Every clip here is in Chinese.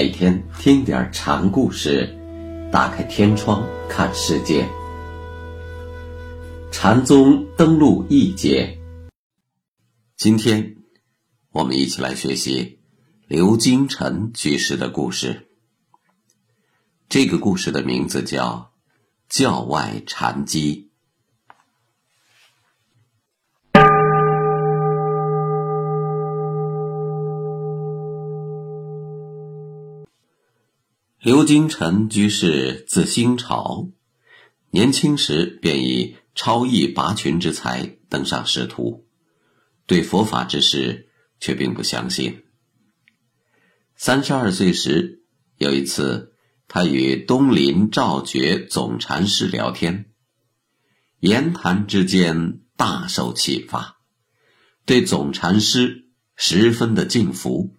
每天听点禅故事，打开天窗看世界。禅宗登陆一节，今天我们一起来学习刘金臣居士的故事。这个故事的名字叫《教外禅机》。刘金臣居士字新朝，年轻时便以超逸拔群之才登上仕途，对佛法之事却并不相信。三十二岁时，有一次，他与东林赵觉总禅师聊天，言谈之间大受启发，对总禅师十分的敬服。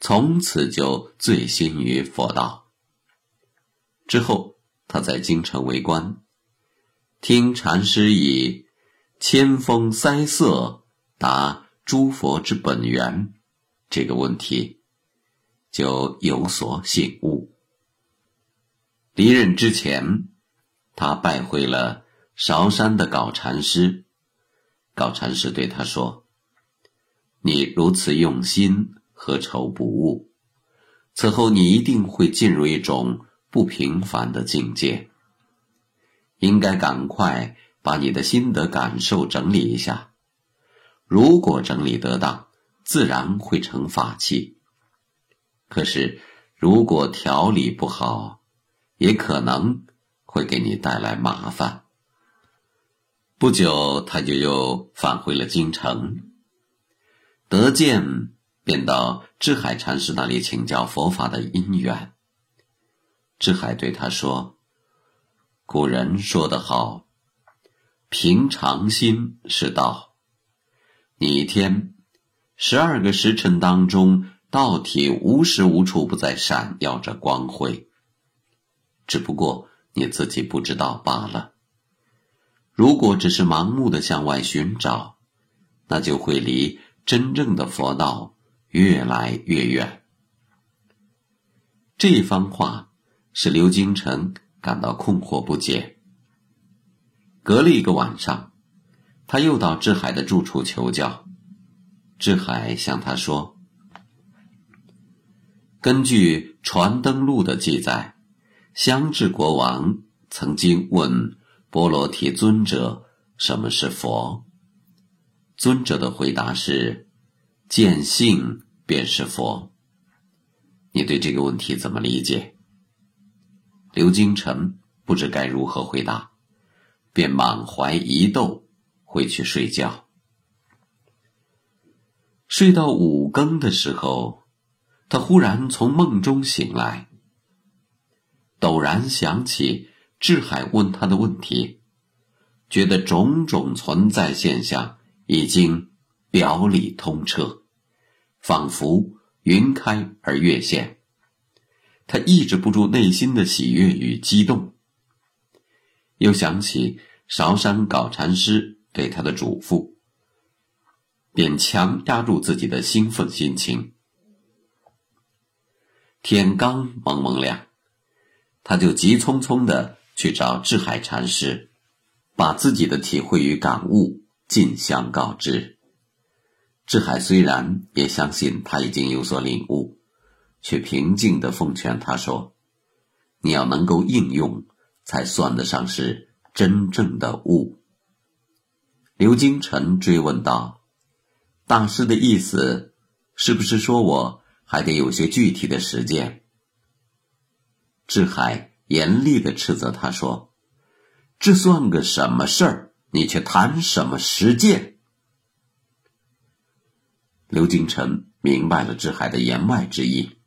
从此就醉心于佛道。之后，他在京城为官，听禅师以“千峰塞塞答诸佛之本源”这个问题，就有所醒悟。离任之前，他拜会了韶山的搞禅师，搞禅师对他说：“你如此用心。”何愁不悟？此后你一定会进入一种不平凡的境界。应该赶快把你的心得感受整理一下。如果整理得当，自然会成法器。可是如果调理不好，也可能会给你带来麻烦。不久，他就又返回了京城，得见。便到智海禅师那里请教佛法的因缘。智海对他说：“古人说得好，平常心是道。你一天十二个时辰当中，道体无时无处不在闪耀着光辉，只不过你自己不知道罢了。如果只是盲目的向外寻找，那就会离真正的佛道。”越来越远。这番话使刘金城感到困惑不解。隔了一个晚上，他又到智海的住处求教。智海向他说：“根据《传灯录》的记载，香智国王曾经问波罗提尊者什么是佛。尊者的回答是。”见性便是佛。你对这个问题怎么理解？刘金城不知该如何回答，便满怀疑窦回去睡觉。睡到五更的时候，他忽然从梦中醒来，陡然想起智海问他的问题，觉得种种存在现象已经表里通彻。仿佛云开而月现，他抑制不住内心的喜悦与激动。又想起韶山搞禅师对他的嘱咐，便强压住自己的兴奋心情。天刚蒙蒙亮，他就急匆匆的去找智海禅师，把自己的体会与感悟尽相告知。智海虽然也相信他已经有所领悟，却平静地奉劝他说：“你要能够应用，才算得上是真正的悟。”刘金晨追问道：“大师的意思，是不是说我还得有些具体的实践？”智海严厉地斥责他说：“这算个什么事儿？你却谈什么实践？”刘金臣明白了智海的言外之意，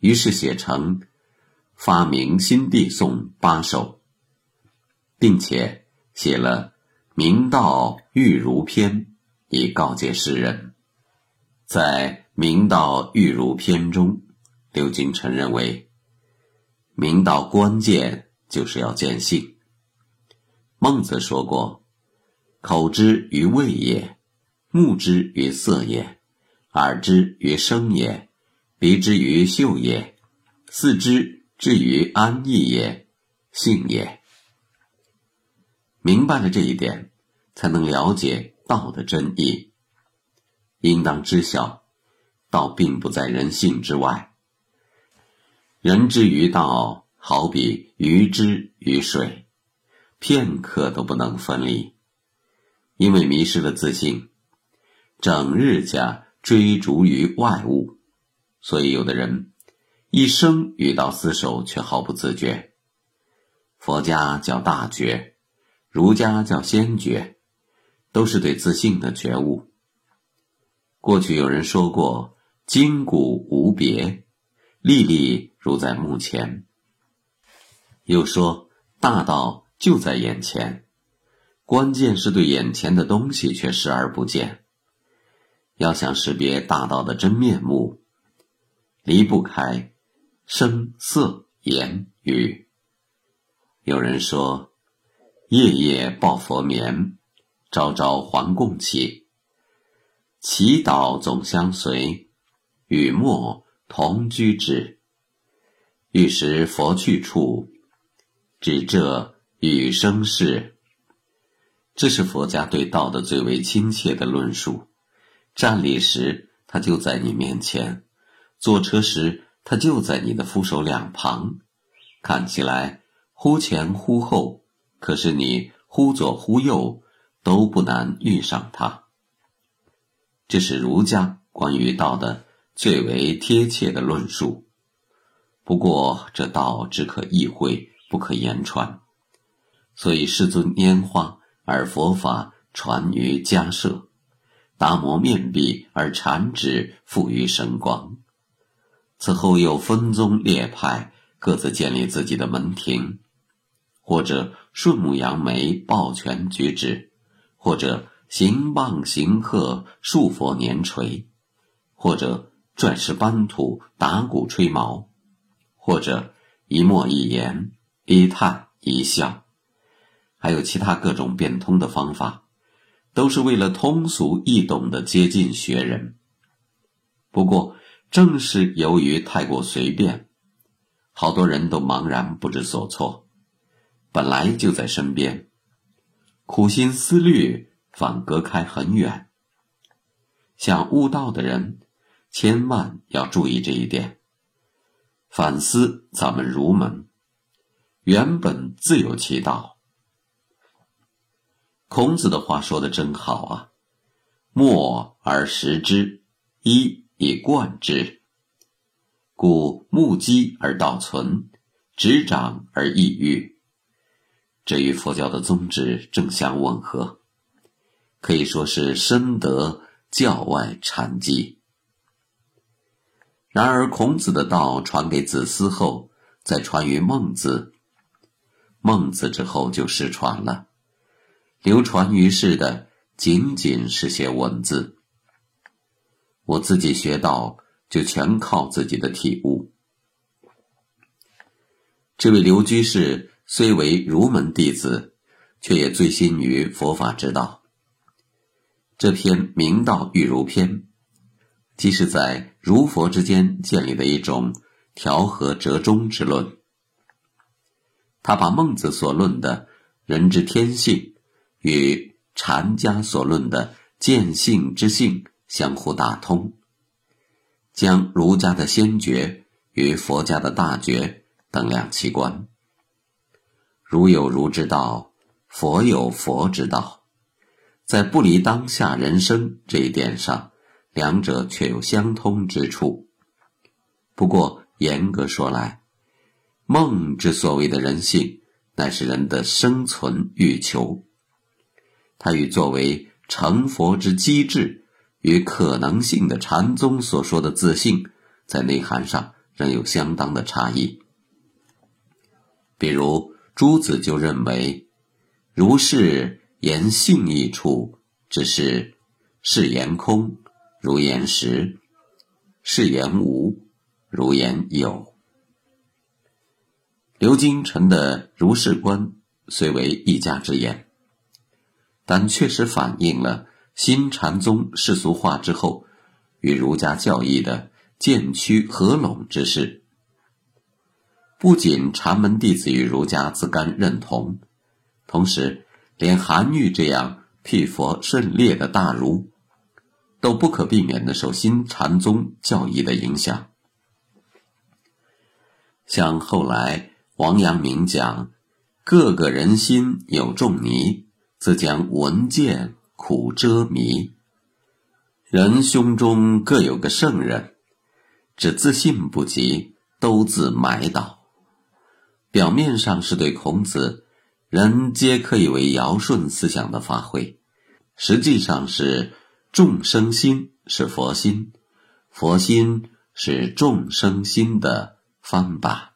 于是写成《发明新地颂》八首，并且写了《明道玉如篇》，以告诫世人。在《明道玉如篇》中，刘金臣认为，明道关键就是要见性。孟子说过：“口之于味也。”目之于色也，耳之于声也，鼻之于嗅也，四肢至于安逸也，性也。明白了这一点，才能了解道的真意。应当知晓，道并不在人性之外。人之于道，好比鱼之于水，片刻都不能分离。因为迷失了自信，整日家追逐于外物，所以有的人一生与道厮守，却毫不自觉。佛家叫大觉。儒家叫先觉，都是对自信的觉悟。过去有人说过“筋骨无别，历历如在目前”，又说大道就在眼前，关键是对眼前的东西却视而不见。要想识别大道的真面目，离不开声色言语。有人说。夜夜抱佛眠，朝朝还供起。祈祷总相随，与墨同居之。欲识佛去处，只这与声事。这是佛家对道的最为亲切的论述。站立时，他就在你面前；坐车时，他就在你的扶手两旁。看起来忽前忽后。可是你忽左忽右都不难遇上它。这是儒家关于道的最为贴切的论述。不过这道只可意会，不可言传，所以世尊拈花，而佛法传于迦舍；达摩面壁，而禅旨付于神光。此后又分宗列派，各自建立自己的门庭。或者顺目扬眉抱拳举止，或者行棒行鹤束佛年垂，或者转世班土打鼓吹毛，或者一默一言一叹一笑，还有其他各种变通的方法，都是为了通俗易懂的接近学人。不过正是由于太过随便，好多人都茫然不知所措。本来就在身边，苦心思虑反隔开很远。想悟道的人，千万要注意这一点。反思咱们儒门，原本自有其道。孔子的话说的真好啊！默而识之，一以贯之。故目击而道存，执掌而意郁。这与佛教的宗旨正相吻合，可以说是深得教外禅机。然而，孔子的道传给子思后，再传于孟子，孟子之后就失传了，流传于世的仅仅是些文字。我自己学道，就全靠自己的体悟。这位刘居士。虽为儒门弟子，却也醉心于佛法之道。这篇《明道玉如篇》，即是在儒佛之间建立的一种调和折中之论。他把孟子所论的人之天性，与禅家所论的见性之性相互打通，将儒家的先觉与佛家的大觉等两齐观。儒有儒之道，佛有佛之道，在不离当下人生这一点上，两者却有相通之处。不过严格说来，梦之所谓的人性，乃是人的生存欲求，它与作为成佛之机制与可能性的禅宗所说的自信，在内涵上仍有相当的差异。比如。朱子就认为，如是言性一处，只是是言空，如言实；是言无，如言有。刘金臣的如是观虽为一家之言，但确实反映了新禅宗世俗化之后与儒家教义的渐趋合拢之势。不仅禅门弟子与儒家自甘认同，同时连韩愈这样辟佛甚烈的大儒，都不可避免的受新禅宗教义的影响。像后来王阳明讲“各个人心有众泥，则将闻见苦遮迷”，人胸中各有个圣人，只自信不及，都自埋倒。表面上是对孔子“人皆可以为尧舜”思想的发挥，实际上是众生心是佛心，佛心是众生心的。方吧。